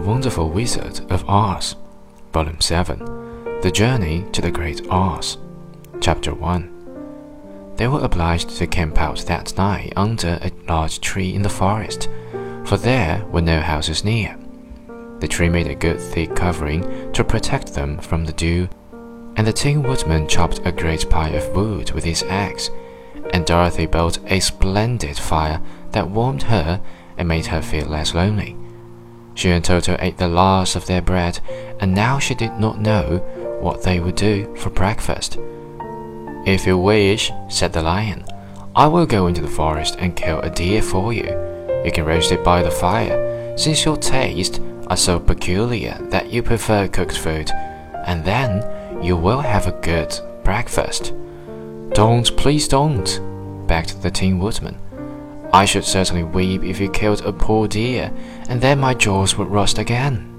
Wonderful Wizard of Oz, Volume 7 The Journey to the Great Oz, Chapter 1. They were obliged to camp out that night under a large tree in the forest, for there were no houses near. The tree made a good thick covering to protect them from the dew, and the Tin Woodman chopped a great pile of wood with his axe, and Dorothy built a splendid fire that warmed her and made her feel less lonely. She and Toto ate the last of their bread, and now she did not know what they would do for breakfast. If you wish, said the lion, I will go into the forest and kill a deer for you. You can roast it by the fire, since your tastes are so peculiar that you prefer cooked food, and then you will have a good breakfast. Don't, please don't, begged the Tin Woodman. I should certainly weep if you killed a poor deer, and then my jaws would rust again.